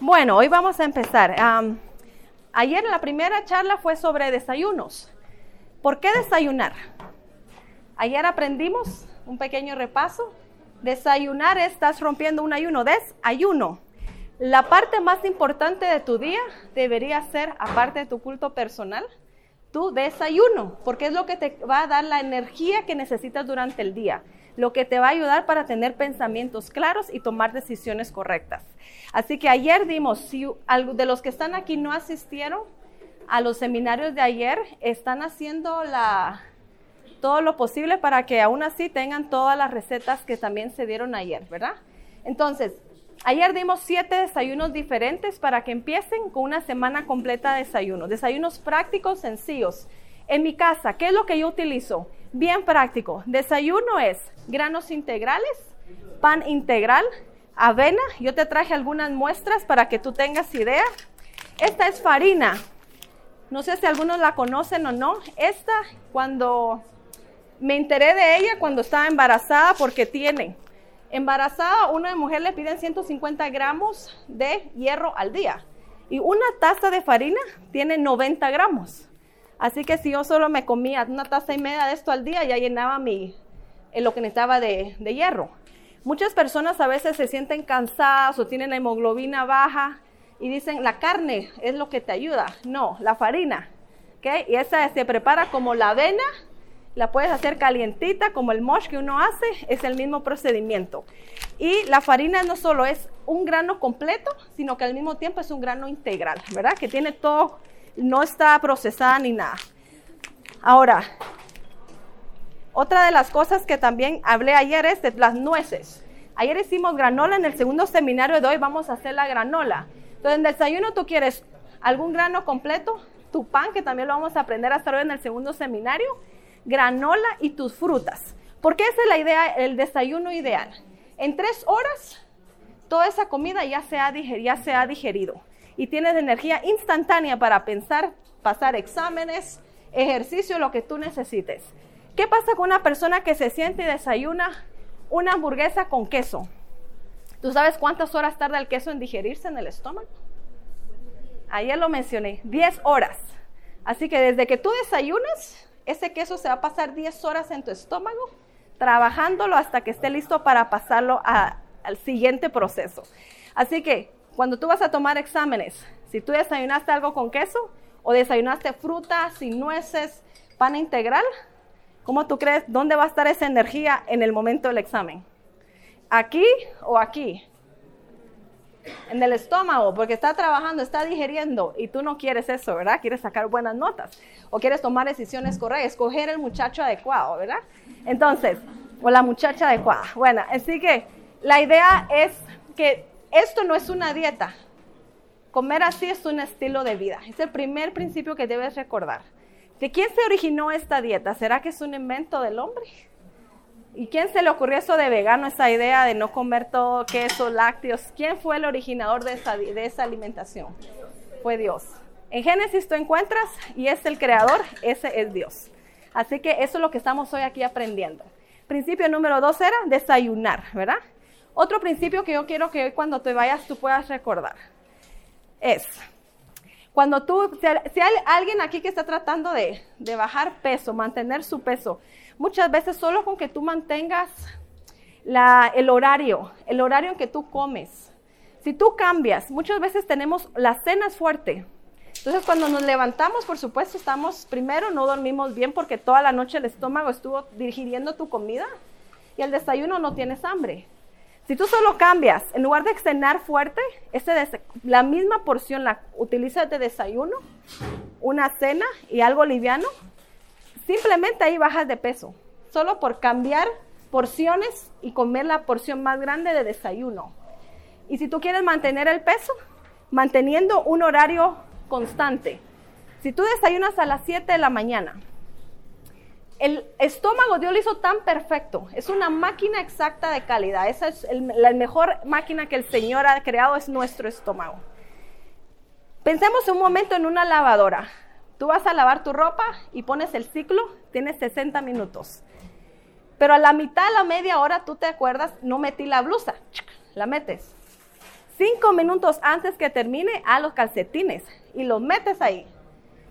Bueno, hoy vamos a empezar. Ayer la primera charla fue sobre desayunos. ¿Por qué desayunar? Ayer aprendimos un pequeño repaso. Desayunar estás rompiendo un ayuno. Desayuno. La parte más importante de tu día debería ser, aparte de tu culto personal, tu desayuno, porque es lo que te va a dar la energía que necesitas durante el día, lo que te va a ayudar para tener pensamientos claros y tomar decisiones correctas. Así que ayer dimos, si de los que están aquí no asistieron a los seminarios de ayer, están haciendo todo lo posible para que aún así tengan todas las recetas que también se dieron ayer, ¿verdad? Entonces, ayer dimos siete desayunos diferentes para que empiecen con una semana completa de desayunos. Desayunos prácticos, sencillos. En mi casa, ¿qué es lo que yo utilizo? Bien práctico. Desayuno es granos integrales, pan integral, avena. Yo te traje algunas muestras para que tú tengas idea. Esta es farina. No sé si algunos la conocen o no. Esta, cuando me enteré de ella cuando estaba embarazada porque tiene embarazada, una mujer le piden 150 gramos de hierro al día y una taza de farina tiene 90 gramos. Así que si yo solo me comía una taza y media de esto al día, ya llenaba mi, eh, lo que necesitaba de, de hierro. Muchas personas a veces se sienten cansadas o tienen la hemoglobina baja y dicen, la carne es lo que te ayuda. No, la farina. ¿okay? Y esa se prepara como la avena la puedes hacer calientita como el mosh que uno hace, es el mismo procedimiento. Y la farina no solo es un grano completo, sino que al mismo tiempo es un grano integral, ¿verdad? Que tiene todo, no está procesada ni nada. Ahora, otra de las cosas que también hablé ayer es de las nueces. Ayer hicimos granola, en el segundo seminario de hoy vamos a hacer la granola. Entonces, en desayuno tú quieres algún grano completo, tu pan, que también lo vamos a aprender a hacer hoy en el segundo seminario, granola y tus frutas. Porque esa es la idea, el desayuno ideal. En tres horas, toda esa comida ya se ha, ya se ha digerido y tienes energía instantánea para pensar, pasar exámenes, ejercicio, lo que tú necesites. ¿Qué pasa con una persona que se siente y desayuna una hamburguesa con queso? ¿Tú sabes cuántas horas tarda el queso en digerirse en el estómago? Ayer lo mencioné, 10 horas. Así que desde que tú desayunas, ese queso se va a pasar 10 horas en tu estómago, trabajándolo hasta que esté listo para pasarlo al siguiente proceso. Así que cuando tú vas a tomar exámenes, si tú desayunaste algo con queso o desayunaste frutas y nueces, pan integral, ¿cómo tú crees dónde va a estar esa energía en el momento del examen? ¿Aquí o aquí? en el estómago porque está trabajando, está digeriendo y tú no quieres eso, ¿verdad? Quieres sacar buenas notas o quieres tomar decisiones correctas, escoger el muchacho adecuado, ¿verdad? Entonces, o la muchacha adecuada. Bueno, así que la idea es que esto no es una dieta. Comer así es un estilo de vida. Es el primer principio que debes recordar. ¿De quién se originó esta dieta? ¿Será que es un invento del hombre? ¿Y quién se le ocurrió eso de vegano, esa idea de no comer todo queso, lácteos? ¿Quién fue el originador de esa, de esa alimentación? Fue Dios. En Génesis tú encuentras y es el creador, ese es Dios. Así que eso es lo que estamos hoy aquí aprendiendo. Principio número dos era desayunar, ¿verdad? Otro principio que yo quiero que hoy cuando te vayas tú puedas recordar es, cuando tú, si hay alguien aquí que está tratando de, de bajar peso, mantener su peso, muchas veces solo con que tú mantengas el horario, el horario en que tú comes. Si tú cambias, muchas veces tenemos la cena es fuerte. Entonces cuando nos levantamos, por supuesto, estamos primero, no dormimos bien porque toda la noche el estómago estuvo digiriendo tu comida y el desayuno no tienes hambre. Si tú solo cambias, en lugar de cenar fuerte, ese la misma porción la utilizas de desayuno, una cena y algo liviano, Simplemente ahí bajas de peso, solo por cambiar porciones y comer la porción más grande de desayuno. Y si tú quieres mantener el peso, manteniendo un horario constante. Si tú desayunas a las 7 de la mañana, el estómago Dios lo hizo tan perfecto, es una máquina exacta de calidad, esa es la mejor máquina que el Señor ha creado, es nuestro estómago. Pensemos un momento en una lavadora. Tú vas a lavar tu ropa y pones el ciclo, tienes 60 minutos. Pero a la mitad, a la media hora, tú te acuerdas, no metí la blusa, la metes. cinco minutos antes que termine a los calcetines y los metes ahí.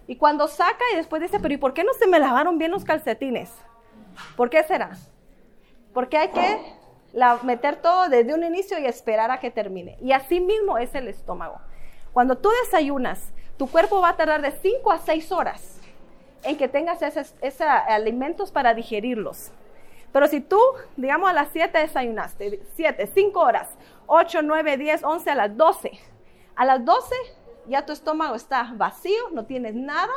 Y cuando saca y después dice, pero ¿y por qué no se me lavaron bien los calcetines? ¿Por qué será? Porque hay que meter todo desde un inicio y esperar a que termine. Y así mismo es el estómago. Cuando tú desayunas, tu cuerpo va a tardar de 5 a 6 horas en que tengas esos, alimentos para digerirlos. Pero si tú, digamos, a las 7 desayunaste, 7, 5 horas, 8, 9, 10, 11, a las 12. A las 12 ya tu estómago está vacío, no tienes nada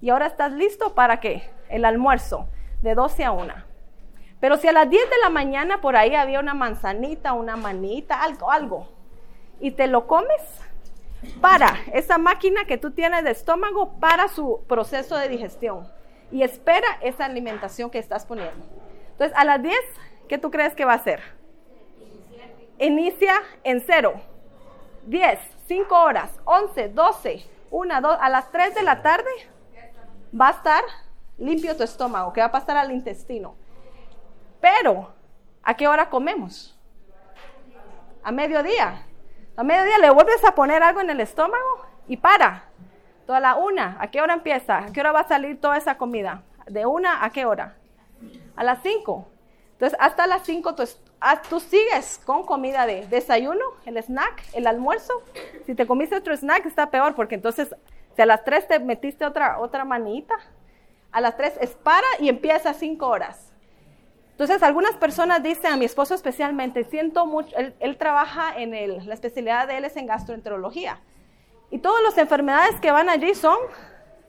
y ahora estás listo para qué? El almuerzo de 12 a 1. Pero si a las 10 de la mañana por ahí había una manzanita, una manita, algo, algo, y te lo comes, para esa máquina que tú tienes de estómago, para su proceso de digestión y espera esa alimentación que estás poniendo. Entonces, a las 10, ¿qué tú crees que va a hacer? Inicia en cero. 10, 5 horas, 11, 12, 1, 2, a las 3 de la tarde va a estar limpio tu estómago, que va a pasar al intestino. Pero, ¿a qué hora comemos? A mediodía. A mediodía le vuelves a poner algo en el estómago y para. Toda la una, ¿a qué hora empieza? ¿A qué hora va a salir toda esa comida? ¿De una a qué hora? A las cinco. Entonces, hasta las cinco tú, ah, tú sigues con comida de desayuno, el snack, el almuerzo. Si te comiste otro snack, está peor, porque entonces, si a las tres te metiste otra, otra manita, a las tres es para y empieza a cinco horas. Entonces, algunas personas dicen, a mi esposo especialmente, siento mucho, él, trabaja en el, la especialidad de él es en gastroenterología. Y todas las enfermedades que van allí son,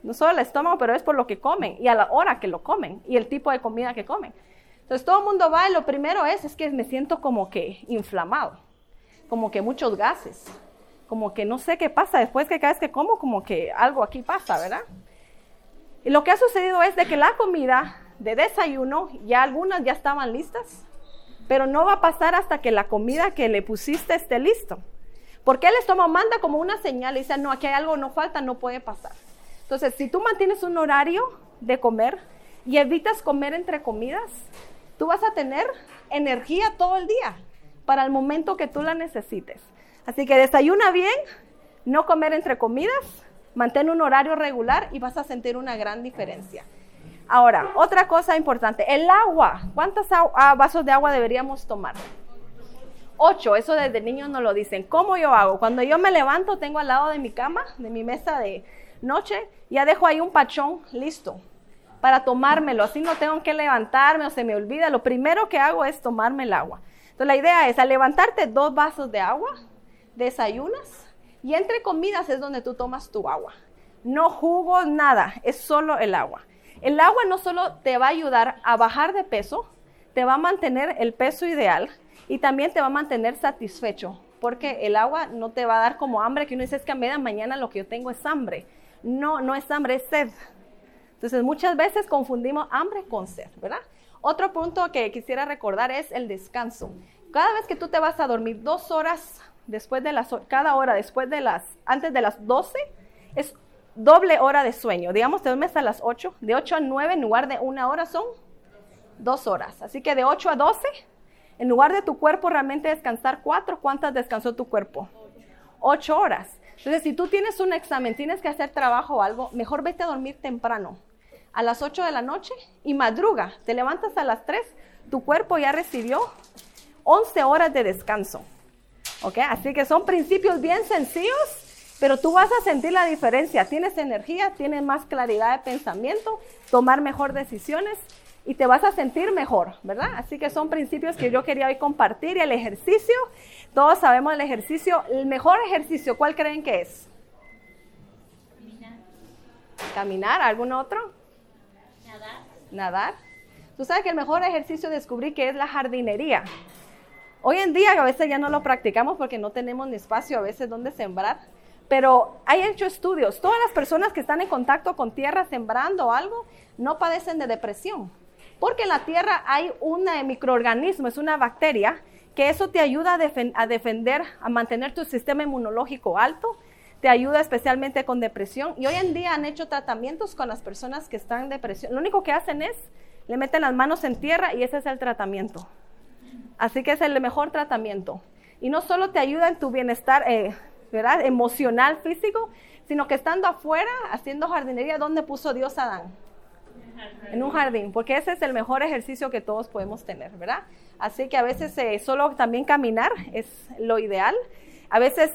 no solo el estómago, pero es por lo que comen y a la hora que lo comen y el tipo de comida que comen. Entonces, todo el mundo va y lo primero es, es que me siento como que inflamado, como que muchos gases, como que no sé qué pasa después que cada vez que como, como que algo aquí pasa, ¿verdad? Y lo que ha sucedido es de que la comida de desayuno, ya algunas ya estaban listas, pero no va a pasar hasta que la comida que le pusiste esté listo. Porque el estómago manda como una señal y dice, no, aquí hay algo, no falta, no puede pasar. Entonces, si tú mantienes un horario de comer y evitas comer entre comidas, tú vas a tener energía todo el día para el momento que tú la necesites. Así que desayuna bien, no comer entre comidas, mantén un horario regular y vas a sentir una gran diferencia. Ahora, otra cosa importante, el agua. ¿Cuántos ah, vasos de agua deberíamos tomar? Ocho, eso desde niños nos lo dicen. ¿Cómo yo hago? Cuando yo me levanto, tengo al lado de mi cama, de mi mesa de noche, ya dejo ahí un pachón listo para tomármelo. Así no tengo que levantarme o se me olvida. Lo primero que hago es tomarme el agua. Entonces la idea es, al levantarte dos vasos de agua, desayunas y entre comidas es donde tú tomas tu agua. No jugo, nada, es solo el agua. El agua no solo te va a ayudar a bajar de peso, te va a mantener el peso ideal y también te va a mantener satisfecho, porque el agua no te va a dar como hambre, que uno dice es que a media mañana lo que yo tengo es hambre. No, no es hambre, es sed. Entonces muchas veces confundimos hambre con sed, ¿verdad? Otro punto que quisiera recordar es el descanso. Cada vez que tú te vas a dormir dos horas después de las, cada hora después de las, antes de las 12, es doble hora de sueño. Digamos, te duermes a las 8, de 8 a 9 en lugar de una hora son dos horas. Así que de 8 a 12, en lugar de tu cuerpo realmente descansar 4, ¿cuántas descansó tu cuerpo? 8 horas. Entonces, si tú tienes un examen, tienes que hacer trabajo o algo, mejor vete a dormir temprano, a las 8 de la noche y madruga. Te levantas a las 3, tu cuerpo ya recibió 11 horas de descanso. ¿Ok? Así que son principios bien sencillos pero tú vas a sentir la diferencia. Tienes energía, tienes más claridad de pensamiento, tomar mejor decisiones y te vas a sentir mejor, ¿verdad? Así que son principios que yo quería hoy compartir. Y el ejercicio, todos sabemos el ejercicio. El mejor ejercicio, ¿cuál creen que es? Caminar. ¿Caminar? ¿Algún otro? Nadar. Tú sabes que el mejor ejercicio descubrí que es la jardinería. Hoy en día a veces ya no lo practicamos porque no tenemos ni espacio a veces donde sembrar pero hay hecho estudios. Todas las personas que están en contacto con tierra sembrando algo no padecen de depresión. Porque en la tierra hay un eh, microorganismo, es una bacteria, que eso te ayuda a, defender, a mantener tu sistema inmunológico alto, te ayuda especialmente con depresión. Y hoy en día han hecho tratamientos con las personas que están en depresión. Lo único que hacen es, le meten las manos en tierra y ese es el tratamiento. Así que es el mejor tratamiento. Y no solo te ayuda en tu bienestar eh, ¿verdad? emocional, físico, sino que estando afuera, haciendo jardinería, ¿dónde puso Dios a Adán? En un jardín, porque ese es el mejor ejercicio que todos podemos tener, ¿verdad? Así que a veces eh, solo también caminar es lo ideal. A veces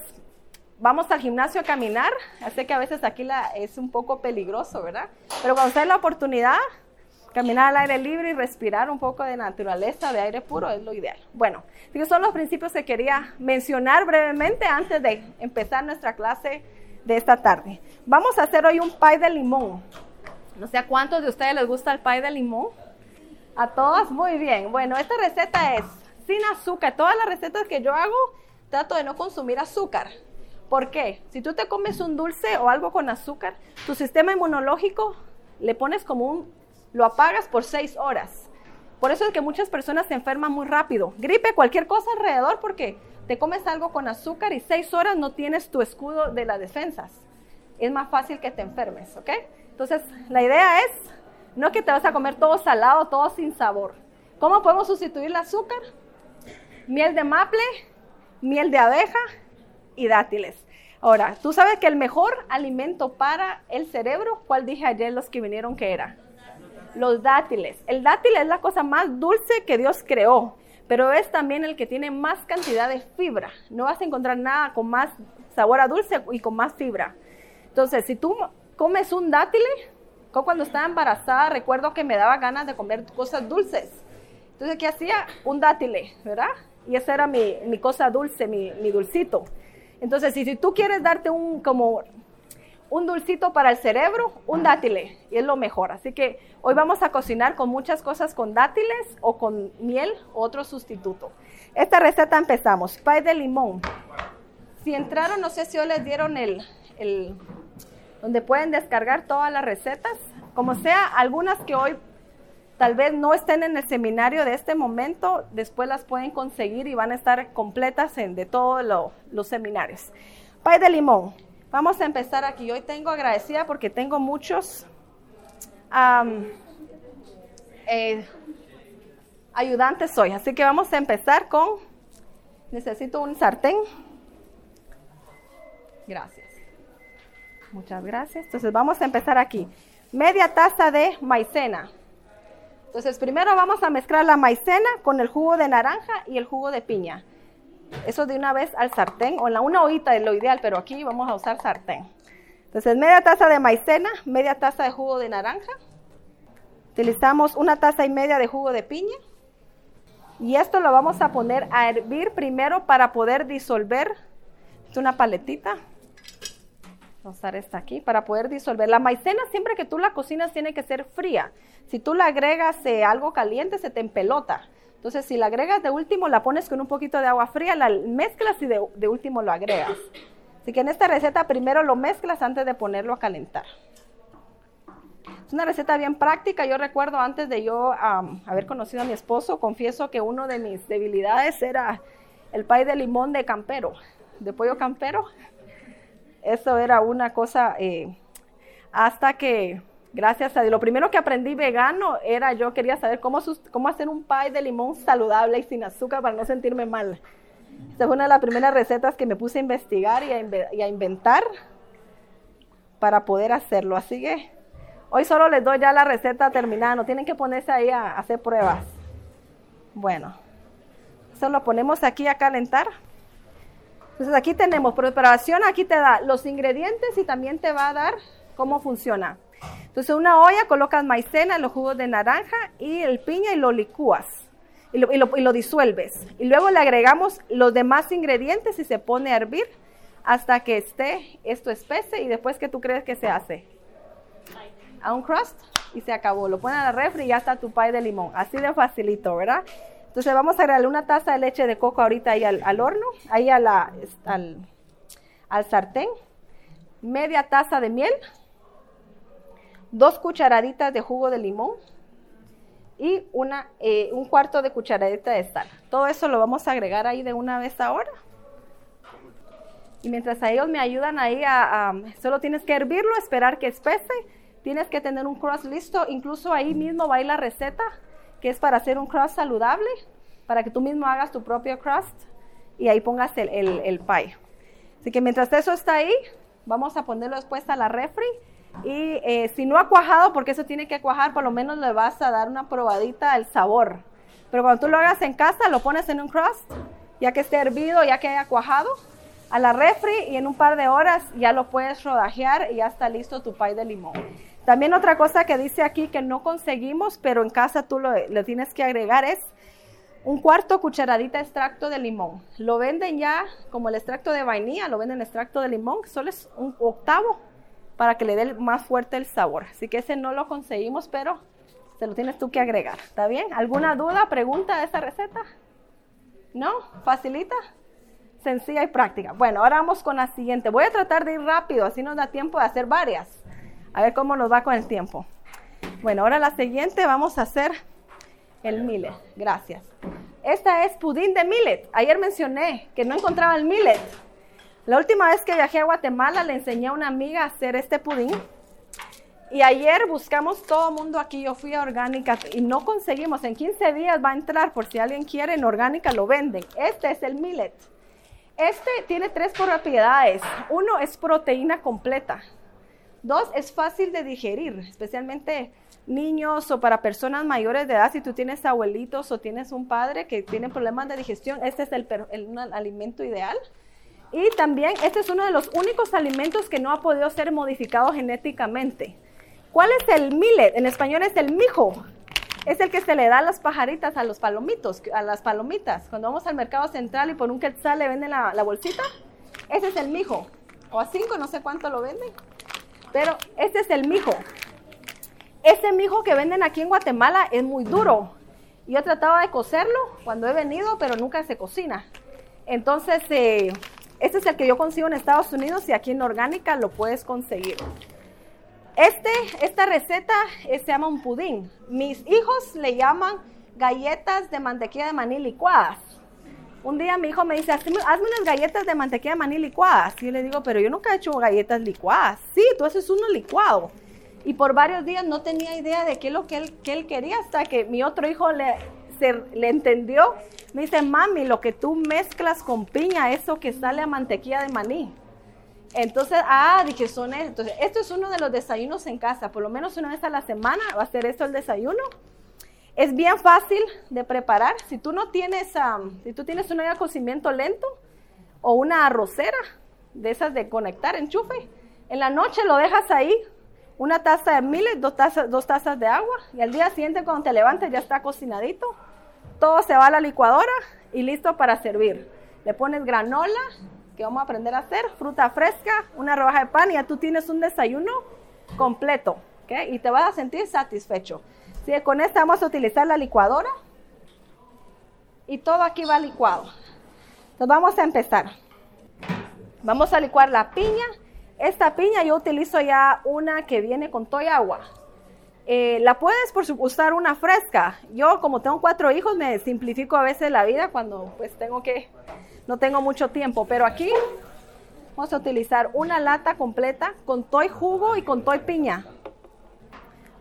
vamos al gimnasio a caminar, así que a veces aquí es un poco peligroso, ¿verdad? Pero cuando usted la oportunidad, caminar al aire libre y respirar un poco de naturaleza, de aire puro, es lo ideal. Bueno, estos son los principios que quería mencionar brevemente antes de empezar nuestra clase de esta tarde. Vamos a hacer hoy un pie de limón. No sé a cuántos de ustedes les gusta el pie de limón. A todos, muy bien. Bueno, esta receta es sin azúcar. Todas las recetas que yo hago, trato de no consumir azúcar. ¿Por qué? Si tú te comes un dulce o algo con azúcar, tu sistema inmunológico le pones como un, lo apagas por seis horas. Por eso es que muchas personas se enferman muy rápido. Gripe, cualquier cosa alrededor, porque te comes algo con azúcar y seis horas no tienes tu escudo de las defensas. Es más fácil que te enfermes, ¿ok? Entonces, la idea es no que te vas a comer todo salado, todo sin sabor. ¿Cómo podemos sustituir el azúcar? Miel de maple, miel de abeja, y dátiles. Ahora, tú sabes que el mejor alimento para el cerebro, ¿cuál dije ayer los que vinieron que era? Los dátiles. El dátil es la cosa más dulce que Dios creó, pero es también el que tiene más cantidad de fibra. No vas a encontrar nada con más sabor a dulce y con más fibra. Entonces, si tú comes un dátil, cuando estaba embarazada recuerdo que me daba ganas de comer cosas dulces. Entonces, ¿qué hacía? Un dátil, ¿verdad? Y esa era mi, cosa dulce, mi, mi dulcito. Entonces, si, tú quieres darte un como un dulcito para el cerebro, un dátil, y es lo mejor. Así que hoy vamos a cocinar con muchas cosas con dátiles o con miel, otro sustituto. Esta receta empezamos, pie de limón. Si entraron, no sé si hoy les dieron el, el donde pueden descargar todas las recetas, como sea, algunas que hoy tal vez no estén en el seminario de este momento, después las pueden conseguir y van a estar completas en, de todos los seminarios. Pay de limón. Vamos a empezar aquí. Hoy tengo agradecida porque tengo muchos eh, ayudantes hoy. Así que vamos a empezar con, necesito un sartén. Gracias. Muchas gracias. Entonces vamos a empezar aquí. Media taza de maicena. Entonces, primero vamos a mezclar la maicena con el jugo de naranja y el jugo de piña. Eso de una vez al sartén, o en la una ollita es lo ideal, pero aquí vamos a usar sartén. Entonces, media taza de maicena, media taza de jugo de naranja. Utilizamos una taza y media de jugo de piña. Y esto lo vamos a poner a hervir primero para poder disolver. Es una paletita. Vamos a usar esta aquí para poder disolver. La maicena siempre que tú la cocinas tiene que ser fría. Si tú le agregas eh, algo caliente, se te empelota. Entonces, si la agregas de último, la pones con un poquito de agua fría, la mezclas y de, último lo agregas. Así que en esta receta primero lo mezclas antes de ponerlo a calentar. Es una receta bien práctica. Yo recuerdo antes de yo haber conocido a mi esposo, confieso que uno de mis debilidades era el pay de limón de campero, de pollo campero. Eso era una cosa eh, hasta que Gracias a Dios. Lo primero que aprendí vegano era yo quería saber cómo, hacer un pie de limón saludable y sin azúcar para no sentirme mal. Esta fue una de las primeras recetas que me puse a investigar y a, inventar para poder hacerlo. Así que hoy solo les doy ya la receta terminada. No tienen que ponerse ahí a hacer pruebas. Bueno, eso lo ponemos aquí a calentar. Entonces aquí tenemos preparación, aquí te da los ingredientes y también te va a dar cómo funciona. Entonces, una olla colocas maicena, los jugos de naranja y el piña y lo licúas y lo, disuelves. Y luego le agregamos los demás ingredientes y se pone a hervir hasta que esté esto espese y después que tú crees que se hace. A un crust y se acabó. Lo ponen a la refri y ya está tu pie de limón. Así de facilito, ¿verdad? Entonces vamos a agregarle una taza de leche de coco ahorita ahí al, horno, ahí al, sartén. Media taza de miel dos cucharaditas de jugo de limón y una, eh, un cuarto de cucharadita de sal. Todo eso lo vamos a agregar ahí de una vez ahora. Y mientras ellos me ayudan ahí a, solo tienes que hervirlo, esperar que espese, tienes que tener un crust listo, incluso ahí mismo va la receta, que es para hacer un crust saludable, para que tú mismo hagas tu propio crust y ahí pongas el, el, pie. Así que mientras eso está ahí, vamos a ponerlo después a la refri. Y eh, si no ha cuajado, porque eso tiene que cuajar, por lo menos le vas a dar una probadita al sabor. Pero cuando tú lo hagas en casa, lo pones en un crust, ya que esté hervido, ya que haya cuajado, a la refri y en un par de horas ya lo puedes rodajear y ya está listo tu pie de limón. También otra cosa que dice aquí que no conseguimos, pero en casa tú lo, le tienes que agregar es un cuarto cucharadita extracto de limón. Lo venden ya como el extracto de vainilla, lo venden extracto de limón, solo es un octavo para que le dé más fuerte el sabor. Así que ese no lo conseguimos, pero se lo tienes tú que agregar. ¿Está bien? ¿Alguna duda, pregunta de esa receta? ¿No? ¿Facilita? Sencilla y práctica. Bueno, ahora vamos con la siguiente. Voy a tratar de ir rápido, así nos da tiempo de hacer varias. A ver cómo nos va con el tiempo. Bueno, ahora la siguiente vamos a hacer el millet. Gracias. Esta es pudín de millet. Ayer mencioné que no encontraba el millet. La última vez que viajé a Guatemala le enseñé a una amiga a hacer este pudín. Y ayer buscamos todo mundo aquí. Yo fui a Orgánica y no conseguimos. En 15 días va a entrar, por si alguien quiere, en Orgánica lo venden. Este es el millet. Este tiene tres propiedades. Uno es proteína completa. Dos, es fácil de digerir, especialmente niños o para personas mayores de edad. Si tú tienes abuelitos o tienes un padre que tiene problemas de digestión, este es el, alimento ideal. Y también este es uno de los únicos alimentos que no ha podido ser modificado genéticamente. ¿Cuál es el millet? En español es el mijo. Es el que se le da a las pajaritas, a los palomitos, a las palomitas. Cuando vamos al mercado central y por un quetzal le venden la, la bolsita, ese es el mijo. O a cinco, no sé cuánto lo venden. Pero este es el mijo. Ese mijo que venden aquí en Guatemala es muy duro. Yo trataba de cocerlo cuando he venido, pero nunca se cocina. Entonces, este es el que yo consigo en Estados Unidos y aquí en Orgánica lo puedes conseguir. Este, esta receta eh, se llama un pudín. Mis hijos le llaman galletas de mantequilla de maní licuadas. Un día mi hijo me dice, hazme, unas galletas de mantequilla de maní licuadas. Y yo le digo, pero yo nunca he hecho galletas licuadas. Sí, tú haces uno licuado. Y por varios días no tenía idea de qué es lo que él, él quería hasta que mi otro hijo le, le entendió. Me dice, mami, lo que tú mezclas con piña, eso que sale a mantequilla de maní. Entonces, ah, dije, son Entonces, esto es uno de los desayunos en casa. Por lo menos una vez a la semana va a ser esto el desayuno. Es bien fácil de preparar. Si tú no tienes, si tú tienes una cocimiento lento o una arrocera de esas de conectar, enchufe, en la noche lo dejas ahí, una taza de miles, dos tazas, dos tazas de agua y al día siguiente cuando te levantes ya está cocinadito. Todo se va a la licuadora y listo para servir. Le pones granola, que vamos a aprender a hacer, fruta fresca, una rodaja de pan y ya tú tienes un desayuno completo. Y te vas a sentir satisfecho. ¿Sí? Con esta vamos a utilizar la licuadora. Y todo aquí va licuado. Entonces vamos a empezar. Vamos a licuar la piña. Esta piña yo utilizo ya una que viene con todo agua. Eh, la puedes por usar una fresca. Yo como tengo cuatro hijos me simplifico a veces la vida cuando pues tengo que, no tengo mucho tiempo. Pero aquí vamos a utilizar una lata completa con toy jugo y con toy piña.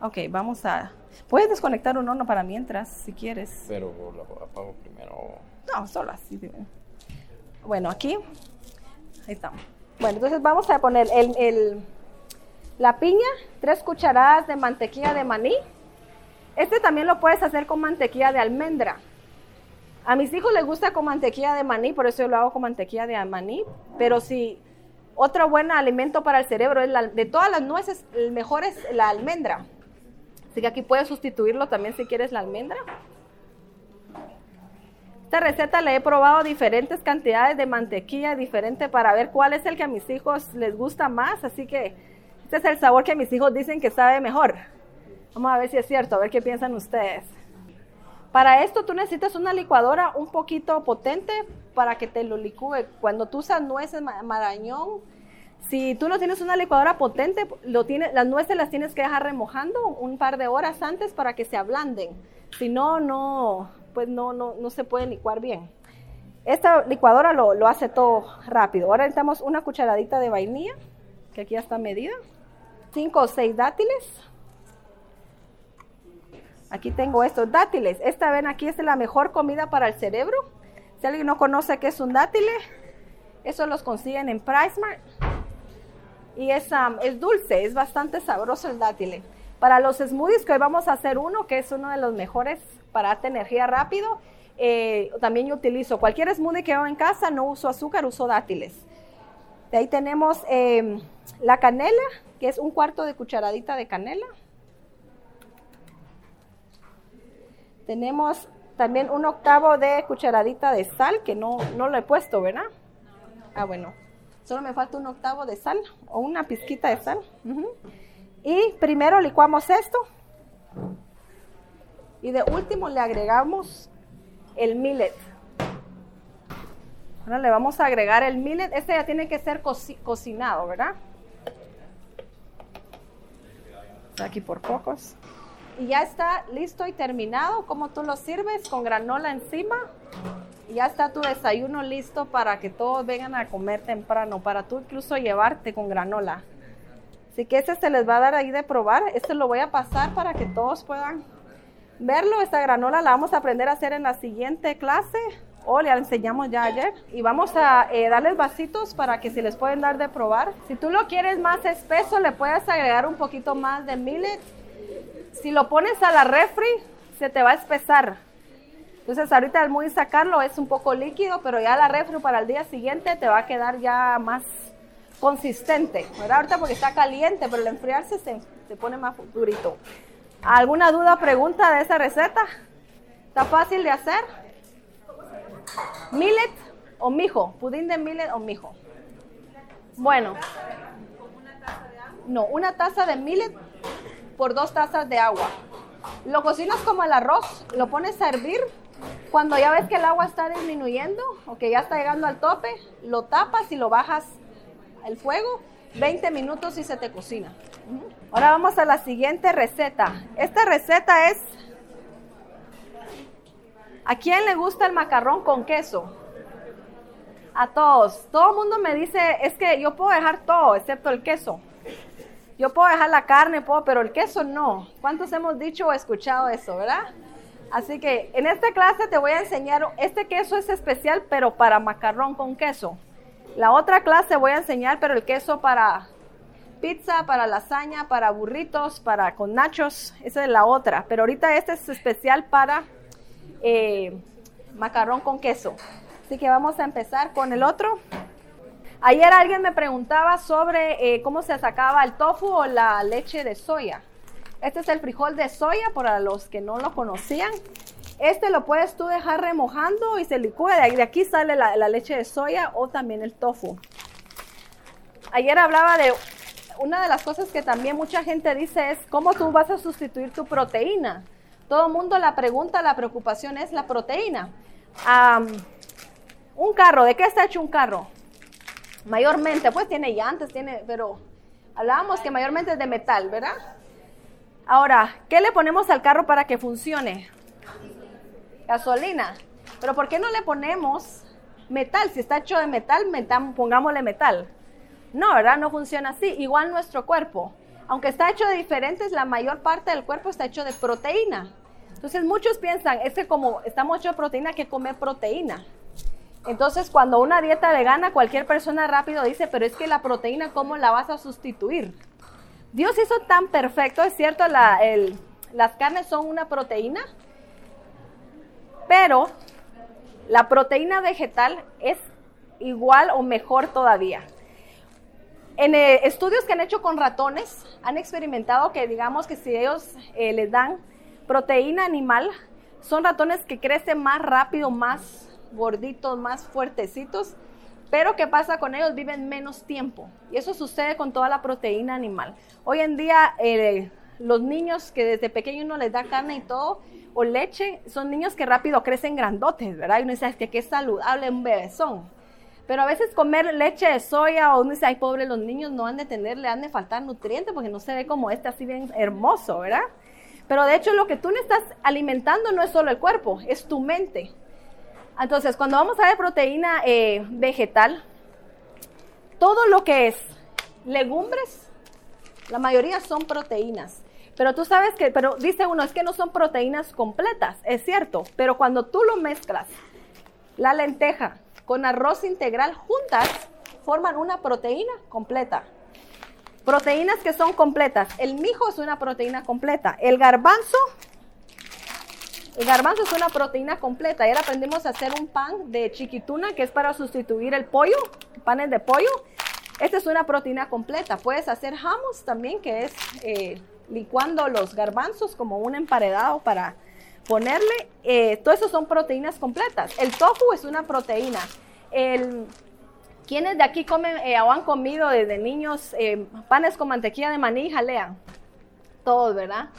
Ok, vamos a Puedes desconectar un horno para mientras, si quieres. Pero lo apago primero. No, solo así. Bueno, aquí. Ahí estamos. Bueno, entonces vamos a poner el, la piña, tres cucharadas de mantequilla de maní. Este también lo puedes hacer con mantequilla de almendra. A mis hijos les gusta con mantequilla de maní, por eso yo lo hago con mantequilla de maní. Pero si otro buen alimento para el cerebro es la, de todas las nueces, el mejor es la almendra. Así que aquí puedes sustituirlo también si quieres la almendra. Esta receta la he probado diferentes cantidades de mantequilla diferente para ver cuál es el que a mis hijos les gusta más. Así que este es el sabor que mis hijos dicen que sabe mejor. Vamos a ver si es cierto, a ver qué piensan ustedes. Para esto tú necesitas una licuadora un poquito potente para que te lo licúe. Cuando tú usas nueces, marañón, si tú no tienes una licuadora potente, las nueces las tienes que dejar remojando un par de horas antes para que se ablanden. Si no, no, pues no, no, no se puede licuar bien. Esta licuadora lo, lo, hace todo rápido. Ahora necesitamos una cucharadita de vainilla, que aquí ya está medida. Cinco o seis dátiles. Aquí tengo estos dátiles. Esta ven aquí es la mejor comida para el cerebro Si alguien no conoce qué es un dátil, eso los consiguen en PriceMart. Y es, um, es dulce, es bastante sabroso el dátil. Para los smoothies, que hoy vamos a hacer uno, que es uno de los mejores para darte energía rápido, eh, también yo utilizo cualquier smoothie que hago en casa, no uso azúcar, uso dátiles. De ahí tenemos em, la canela, que es un cuarto de cucharadita de canela. Tenemos también un octavo de cucharadita de sal, que no, no lo he puesto, ¿verdad? Ah, bueno. Solo me falta un octavo de sal o una pizquita de sal. Y primero licuamos esto. Y de último le agregamos el millet. Ahora le vamos a agregar el millet. Este ya tiene que ser cocinado, ¿verdad? Aquí por pocos. Y ya está listo y terminado. Como tú lo sirves con granola encima. Ya está tu desayuno listo para que todos vengan a comer temprano. Para tú incluso llevarte con granola. Así que este se les va a dar ahí de probar. Este lo voy a pasar para que todos puedan verlo. Esta granola la vamos a aprender a hacer en la siguiente clase. O le enseñamos ya ayer. Y vamos a eh, darles vasitos para que se les pueden dar de probar. Si tú lo quieres más espeso, le puedes agregar un poquito más de millet. Si lo pones a la refri, se te va a espesar. Entonces ahorita al muy sacarlo es un poco líquido, pero ya la refri para el día siguiente te va a quedar ya más consistente. Ahorita porque está caliente, pero al enfriarse se, se pone más durito. ¿Alguna duda, pregunta de esa receta? ¿Está fácil de hacer? ¿Millet o mijo? ¿Pudín de millet o mijo? Bueno. No, una taza de millet por dos tazas de agua. Lo cocinas como el arroz, lo pones a hervir. Cuando ya ves que el agua está disminuyendo o que ya está llegando al tope, lo tapas y lo bajas el fuego, 20 minutos y se te cocina. Ahora vamos a la siguiente receta. Esta receta es, ¿a quién le gusta el macarrón con queso? A todos. Todo el mundo me dice, es que yo puedo dejar todo excepto el queso. Yo puedo dejar la carne, puedo, pero el queso no. ¿Cuántos hemos dicho o escuchado eso, verdad? Así que en esta clase te voy a enseñar, este queso es especial, pero para macarrón con queso. La otra clase voy a enseñar, pero el queso para pizza, para lasaña, para burritos, para con nachos, esa es la otra. Pero ahorita este es especial para eh, macarrón con queso. Así que vamos a empezar con el otro. Ayer alguien me preguntaba sobre eh, cómo se sacaba el tofu o la leche de soya. Este es el frijol de soya para los que no lo conocían. Este lo puedes tú dejar remojando y se licúa. De aquí sale la, leche de soya o también el tofu. Ayer hablaba de una de las cosas que también mucha gente dice es cómo tú vas a sustituir tu proteína. Todo el mundo la pregunta, la preocupación es la proteína. un carro, ¿de qué está hecho un carro? Mayormente, pues tiene llantas, tiene, pero hablábamos que mayormente es de metal, ¿verdad? Ahora, ¿qué le ponemos al carro para que funcione? gasolina. Pero ¿por qué no le ponemos metal? Si está hecho de metal, metal pongámosle metal. No, ¿verdad? No funciona así. Igual nuestro cuerpo. Aunque está hecho de diferentes, la mayor parte del cuerpo está hecho de proteína. Entonces muchos piensan, es que como estamos hechos de proteína, hay que comer proteína. Entonces cuando una dieta vegana, cualquier persona rápido dice, pero es que la proteína, ¿cómo la vas a sustituir? Dios hizo tan perfecto, es cierto, las carnes son una proteína, pero la proteína vegetal es igual o mejor todavía. En eh, estudios que han hecho con ratones, han experimentado que digamos que si ellos eh, les dan proteína animal, son ratones que crecen más rápido, más gorditos, más fuertecitos, pero ¿qué pasa con ellos? Viven menos tiempo. Y eso sucede con toda la proteína animal. Hoy en día, eh, los niños que desde pequeños uno les da carne y todo, o leche, son niños que rápido crecen grandotes, ¿verdad? Y uno dice, que qué saludable un bebezón. Pero a veces comer leche de soya o uno dice, ay, pobre, los niños no han de tener, le han de faltar nutrientes porque no se ve como este así bien hermoso, ¿verdad? Pero de hecho lo que tú le estás alimentando no es solo el cuerpo, es tu mente. Entonces, cuando vamos a ver proteína eh, vegetal, todo lo que es legumbres, la mayoría son proteínas. Pero tú sabes que, pero dice uno, es que no son proteínas completas, es cierto, pero cuando tú lo mezclas la lenteja con arroz integral juntas forman una proteína completa. Proteínas que son completas. El mijo es una proteína completa. El garbanzo, el garbanzo es una proteína completa. Ahora aprendimos a hacer un pan de chiquituna que es para sustituir el pollo, panes de pollo. Esta es una proteína completa. Puedes hacer hummus también, que es eh, licuando los garbanzos como un emparedado para ponerle. Eh, todo eso son proteínas completas. El tofu es una proteína. El, ¿Quiénes de aquí comen eh, o han comido desde niños eh, panes con mantequilla de maní y jalea? Todos, ¿verdad?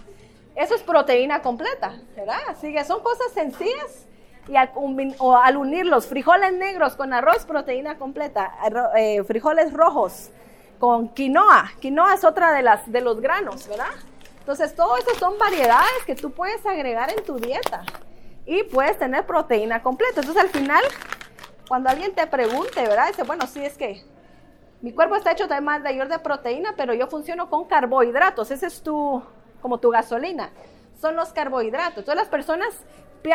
Eso es proteína completa, ¿verdad? Así que son cosas sencillas y al, o al unir los frijoles negros con arroz, proteína completa, eh, frijoles rojos con quinoa. Quinoa es otra de, las, de los granos, ¿verdad? Entonces, todo eso son variedades que tú puedes agregar en tu dieta y puedes tener proteína completa. Entonces, al final, cuando alguien te pregunte, ¿verdad? Dice, bueno, sí, es que mi cuerpo está hecho también más de proteína, pero yo funciono con carbohidratos. Ese es tu, como tu gasolina. Son los carbohidratos. Entonces las personas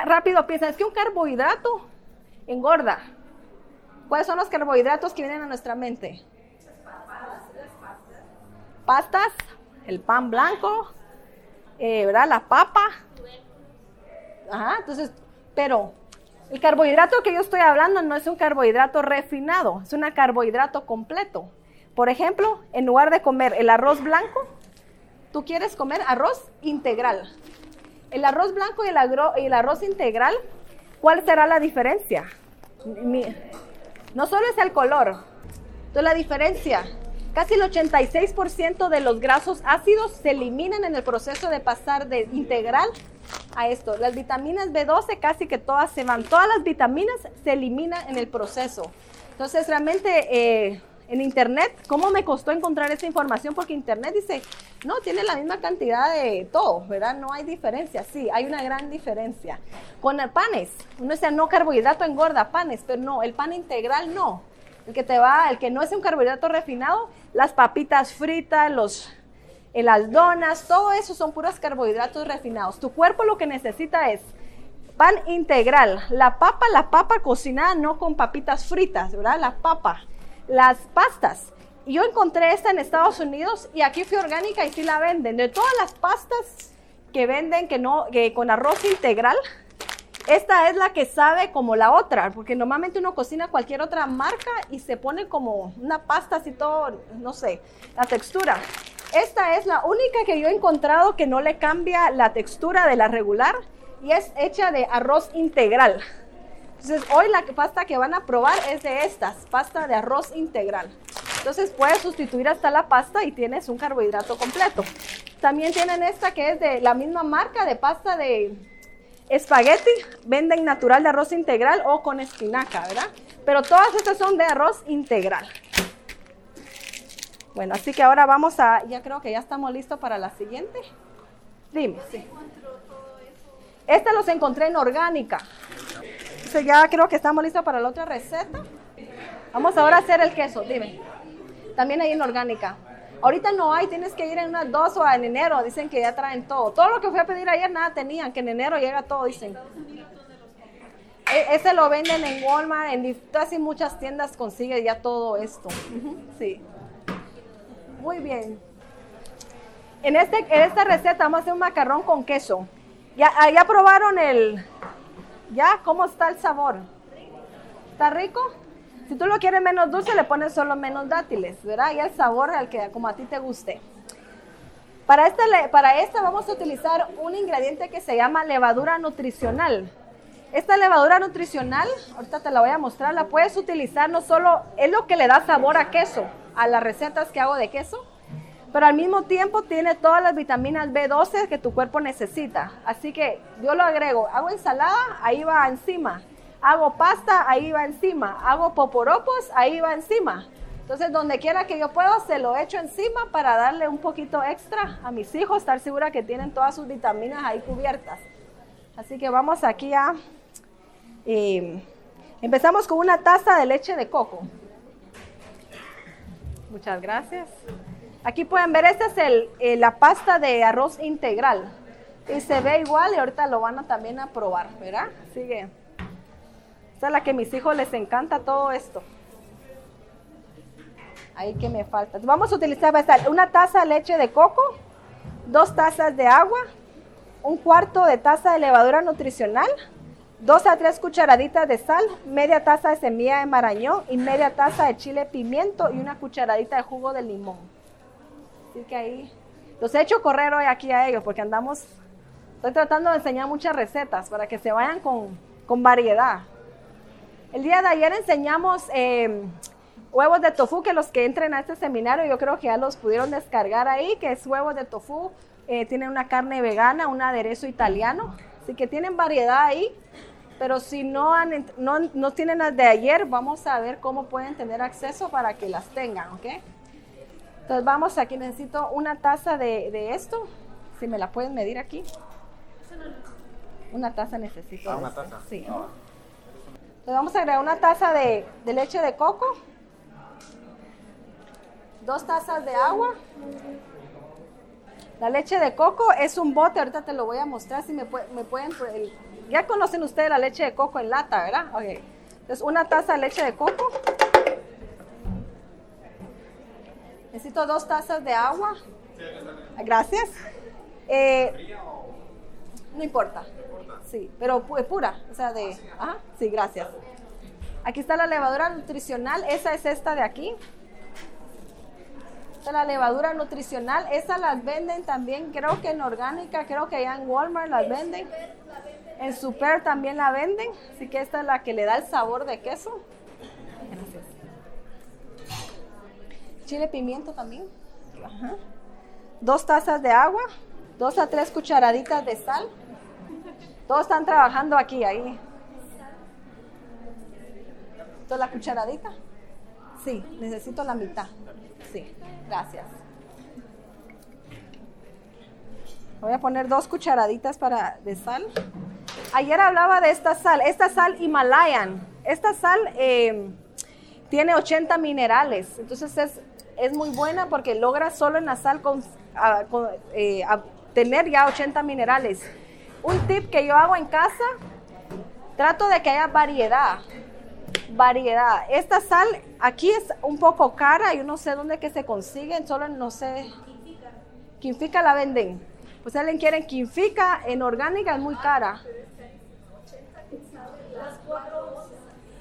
rápido piensan, es que un carbohidrato engorda. ¿Cuáles son los carbohidratos que vienen a nuestra mente? Pastas, el pan blanco, eh, ¿verdad? La papa. Entonces, pero el carbohidrato que yo estoy hablando no es un carbohidrato refinado, es un carbohidrato completo. Por ejemplo, en lugar de comer el arroz blanco, tú quieres comer arroz integral. El arroz blanco y el, arroz integral, ¿cuál será la diferencia? no solo es el color, entonces la diferencia, casi el 86% de los grasos ácidos se eliminan en el proceso de pasar de integral a esto. Las vitaminas B12 casi que todas se van, todas las vitaminas se eliminan en el proceso. Entonces realmente eh, en internet, ¿cómo me costó encontrar esa información? Porque internet dice, no, tiene la misma cantidad de todo, ¿verdad? No hay diferencia. Sí, hay una gran diferencia. Con el panes, uno dice, no, carbohidrato engorda, panes, pero no, el pan integral no. El que te va, el que no es un carbohidrato refinado, las papitas fritas, los las donas, todo eso son puros carbohidratos refinados. Tu cuerpo lo que necesita es pan integral, la papa, la papa cocinada, no con papitas fritas, ¿verdad? La papa, las pastas. Yo encontré esta en Estados Unidos y aquí fui orgánica y sí la venden. De todas las pastas que venden que no, que con arroz integral, esta es la que sabe como la otra, porque normalmente uno cocina cualquier otra marca y se pone como una pasta así todo, no sé, la textura. Esta es la única que yo he encontrado que no le cambia la textura de la regular y es hecha de arroz integral. Entonces hoy la pasta que van a probar es de estas, pasta de arroz integral. Entonces puedes sustituir hasta la pasta y tienes un carbohidrato completo. También tienen esta que es de la misma marca de pasta de espagueti, venden natural de arroz integral o con espinaca, ¿verdad? Pero todas estas son de arroz integral. Bueno, así que ahora vamos a, ya creo que ya estamos listos para la siguiente. Dime, sí. Esta los encontré en orgánica. Entonces ya creo que estamos listos para la otra receta. Vamos ahora a hacer el queso, dime. También hay en orgánica. Ahorita no hay, tienes que ir en unas dos o en enero, dicen que ya traen todo. Todo lo que fui a pedir ayer nada tenían, que en enero llega todo, dicen. E, ese lo venden en Walmart, en casi muchas tiendas consigue ya todo esto. Sí. Muy bien. En, este, en esta receta vamos a hacer un macarrón con queso. ¿Ya, ah, ¿Ya probaron el... ¿Ya? ¿Cómo está el sabor? ¿Está rico? Si tú lo quieres menos dulce, le pones solo menos dátiles, ¿verdad? Y el sabor al que como a ti te guste. Para este, para este vamos a utilizar un ingrediente que se llama levadura nutricional. Esta levadura nutricional, ahorita te la voy a mostrar, la puedes utilizar no solo, es lo que le da sabor a queso, a las recetas que hago de queso, pero al mismo tiempo tiene todas las vitaminas B12 que tu cuerpo necesita. Así que yo lo agrego, hago ensalada, ahí va encima. Hago pasta, ahí va encima. Hago poporopos, ahí va encima. Entonces, donde quiera que yo pueda, se lo echo encima para darle un poquito extra a mis hijos, estar segura que tienen todas sus vitaminas ahí cubiertas. Así que vamos aquí a... Eh, empezamos con una taza de leche de coco. Muchas gracias. Aquí pueden ver, esta es eh, la pasta de arroz integral. Y se ve igual y ahorita lo van a también a probar, ¿verdad? Sigue. Esta es la que a mis hijos les encanta todo esto. Ahí que me falta. Vamos a utilizar una taza de leche de coco, dos tazas de agua, un cuarto de taza de levadura nutricional, dos a tres cucharaditas de sal, media taza de semilla de marañón y media taza de chile pimiento y una cucharadita de jugo de limón. Así que ahí los he hecho correr hoy aquí a ellos porque andamos, estoy tratando de enseñar muchas recetas para que se vayan con, con variedad. El día de ayer enseñamos eh, huevos de tofu que los que entren a este seminario yo creo que ya los pudieron descargar ahí, que es huevos de tofu, eh, tienen una carne vegana, un aderezo italiano, así que tienen variedad ahí, pero si no, han, no, no tienen las de ayer, vamos a ver cómo pueden tener acceso para que las tengan, ¿ok? Entonces vamos aquí, necesito una taza de, de esto, si me la pueden medir aquí. Una taza necesito. Ah, una taza. Sí. Entonces vamos a agregar una taza de, de leche de coco dos tazas de agua. La leche de coco es un bote, ahorita te lo voy a mostrar si me, me pueden... ya conocen ustedes la leche de coco en lata, ¿verdad? Ok. Entonces una taza de leche de coco. Necesito dos tazas de agua. Gracias. Eh, no importa. Sí, pero es pura, o sea, de... Ajá, sí, gracias. Aquí está la levadura nutricional, esa es esta de aquí la levadura nutricional. Esas las venden también, creo que en orgánica, creo que allá en Walmart las venden. En Super también la venden. Así que esta es la que le da el sabor de queso. Chile pimiento también. Dos tazas de agua. Dos a tres cucharaditas de sal. Todos están trabajando aquí, ahí. ¿Toda la cucharadita? Sí, necesito la mitad. Sí, gracias. Voy a poner dos cucharaditas para, de sal. Ayer hablaba de esta sal, esta sal Himalayan. Esta sal em, tiene 80 minerales, entonces es, es, muy buena porque logra solo en la sal con, eh, tener ya 80 minerales. Un tip que yo hago en casa, trato de que haya variedad variedad. Esta sal aquí es un poco cara, yo no sé dónde que se consiguen, solo no sé. Quinfica la venden. Pues alguien quiere Quinfica en orgánica es muy cara.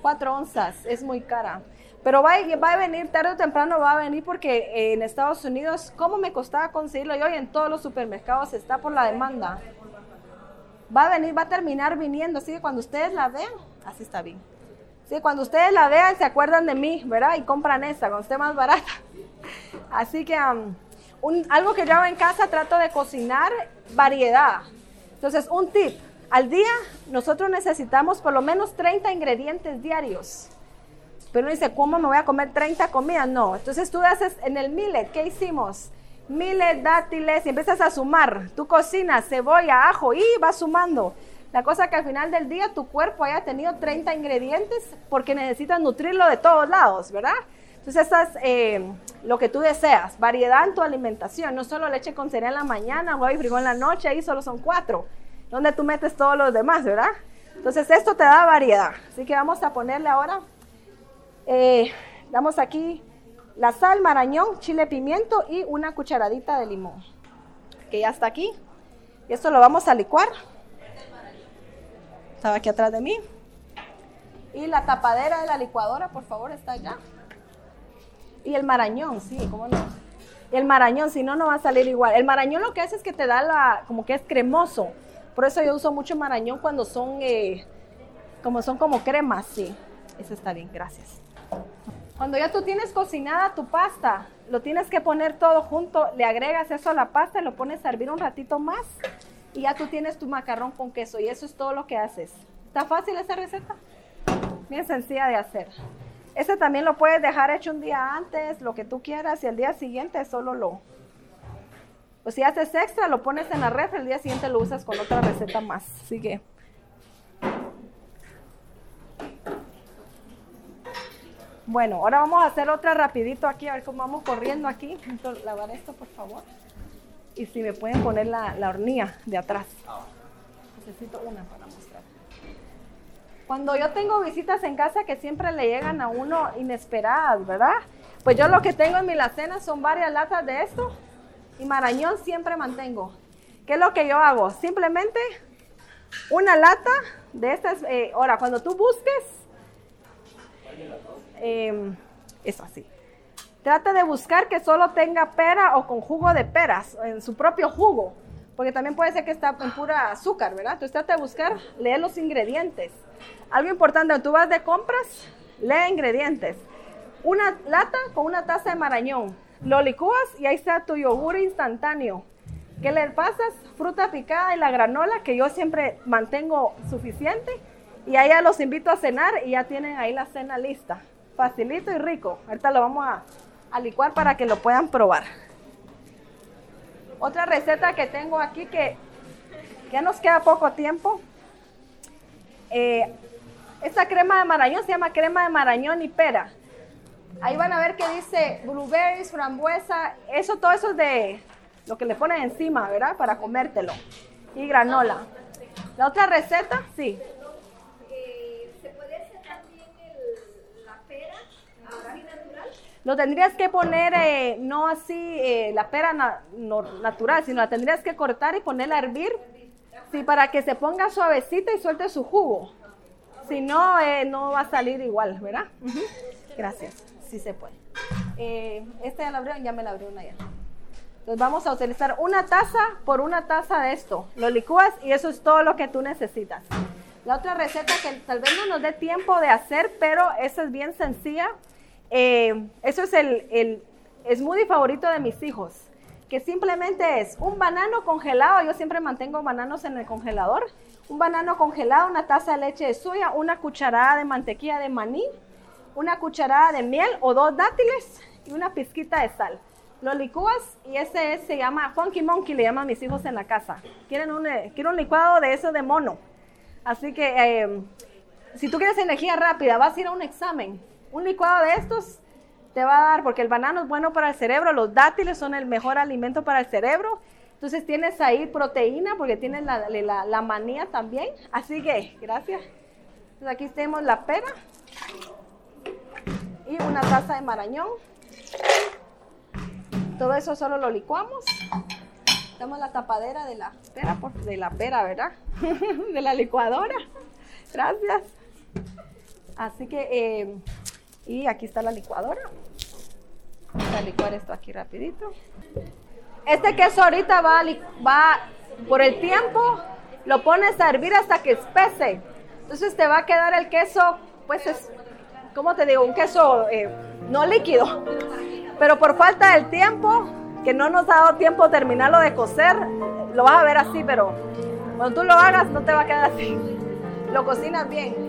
Cuatro onzas, es muy cara. Pero va, a venir tarde o temprano, va a venir porque en Estados Unidos, ¿cómo me costaba conseguirlo? Y hoy en todos los supermercados está por la demanda. Va a venir, va a terminar viniendo, así que cuando ustedes la vean, así está bien. Sí, cuando ustedes la vean, se acuerdan de mí, ¿verdad? Y compran esta, cuando esté más barata. Así que algo que yo hago en casa, trato de cocinar variedad. Entonces, un tip. Al día, nosotros necesitamos por lo menos 30 ingredientes diarios. Pero uno dice, ¿cómo me voy a comer 30 comidas? No. Entonces, tú haces en el millet, ¿qué hicimos? Millet, dátiles, y empiezas a sumar. Tú cocinas cebolla, ajo y vas sumando. La cosa que al final del día tu cuerpo haya tenido 30 ingredientes porque necesitas nutrirlo de todos lados, ¿verdad? Entonces, eso es eh, lo que tú deseas, variedad en tu alimentación, no solo leche con cereal en la mañana, huevo y frijol en la noche, ahí solo son cuatro, donde tú metes todos los demás, ¿verdad? Entonces, esto te da variedad. Así que vamos a ponerle ahora, eh, damos aquí la sal, marañón, chile, pimiento y una cucharadita de limón, que ya está aquí. Y esto lo vamos a licuar estaba aquí atrás de mí. Y la tapadera de la licuadora, por favor, está allá. Y el marañón, sí, cómo no. El marañón, si no, no va a salir igual. El marañón lo que hace es que te da la, como que es cremoso. Por eso yo uso mucho marañón cuando son, eh, como son como cremas, sí. Eso está bien, gracias. Cuando ya tú tienes cocinada tu pasta, lo tienes que poner todo junto, le agregas eso a la pasta, lo pones a hervir un ratito más y ya tú tienes tu macarrón con queso y eso es todo lo que haces. ¿Está fácil esa receta? Bien sencilla de hacer. Este también lo puedes dejar hecho un día antes, lo que tú quieras, y el día siguiente solo lo... Pues si haces extra, lo pones en la red, el día siguiente lo usas con otra receta más. Sigue. Bueno, ahora vamos a hacer otra rapidito aquí, a ver cómo vamos corriendo aquí. lavar esto, por favor. Y si me pueden poner la, la hornilla de atrás. Necesito una para mostrar. Cuando yo tengo visitas en casa que siempre le llegan a uno inesperadas, ¿verdad? Pues yo lo que tengo en mi alacena son varias latas de esto y marañón siempre mantengo. ¿Qué es lo que yo hago? Simplemente una lata de estas. Eh, ahora, cuando tú busques, eh, eso así. Trata de buscar que solo tenga pera o con jugo de peras, en su propio jugo, porque también puede ser que está en pura azúcar, ¿verdad? Entonces trata de buscar, lee los ingredientes. Algo importante, cuando tú vas de compras, lee ingredientes. Una lata con una taza de marañón. Lo licúas y ahí está tu yogur instantáneo. ¿Qué le pasas? Fruta picada y la granola, que yo siempre mantengo suficiente. Y ahí ya los invito a cenar y ya tienen ahí la cena lista. Facilito y rico. Ahorita lo vamos a, a licuar para que lo puedan probar. Otra receta que tengo aquí que ya nos queda poco tiempo. Eh, esta crema de marañón se llama crema de marañón y pera. Ahí van a ver que dice blueberries, frambuesa, eso, todo eso es de lo que le ponen encima, ¿verdad? Para comértelo. Y granola. La otra receta, sí. Lo tendrías que poner eh, no así eh, la pera no- natural, sino la tendrías que cortar y ponerla a hervir, sí, para que se ponga suavecita y suelte su jugo. Si no, eh, no va a salir igual, ¿verdad? Gracias, sí se puede. Eh, esta ya la abrieron, ya me la abrió una ya. Entonces vamos a utilizar una taza por una taza de esto. Lo licúas y eso es todo lo que tú necesitas. La otra receta que tal vez no nos dé tiempo de hacer, pero esa es bien sencilla. Eh, eso es el, el smoothie favorito de mis hijos, que simplemente es un banano congelado. Yo siempre mantengo bananos en el congelador. Un banano congelado, una taza de leche de soya, una cucharada de mantequilla de maní, una cucharada de miel o dos dátiles y una pizquita de sal. Lo licúas y ese es- se llama Funky Monkey, le llaman mis hijos en la casa. Quieren un, eh, quiero un licuado de eso de mono. Así que eh, si tú quieres energía rápida, vas a ir a un examen. Un licuado de estos te va a dar, porque el banano es bueno para el cerebro, los dátiles son el mejor alimento para el cerebro. Entonces tienes ahí proteína, porque tienes la, la, manía también. Así que, gracias. Entonces aquí tenemos la pera y una taza de marañón. Todo eso solo lo licuamos. Damos la tapadera de la pera, de la pera, ¿verdad? de la licuadora. Gracias. Así que, eh, y aquí está la licuadora. Vamos a licuar esto aquí rapidito. Este queso ahorita va, por el tiempo, lo pones a hervir hasta que espese. Entonces te va a quedar el queso, pues es, ¿cómo te digo? Un queso eh, no líquido. Pero por falta del tiempo, que no nos ha dado tiempo terminarlo de cocer, lo vas a ver así, pero cuando tú lo hagas no te va a quedar así. Lo cocinas bien.